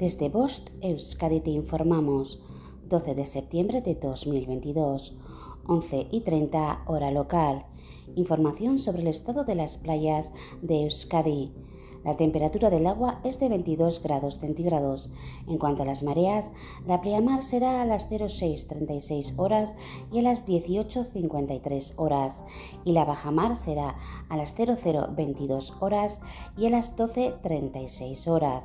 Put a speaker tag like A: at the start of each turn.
A: Desde Bost Euskadi te informamos 12 de septiembre de 2022, 11 y 30 hora local. Información sobre el estado de las playas de Euskadi. La temperatura del agua es de 22 grados centígrados. En cuanto a las mareas, la pleamar será a las 06.36 horas y a las 18.53 horas, y la bajamar será a las 00.22 horas y a las 12.36 horas.